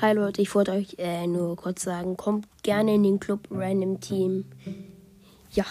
Hi Leute, ich wollte euch äh, nur kurz sagen, kommt gerne in den Club Random Team. Ja.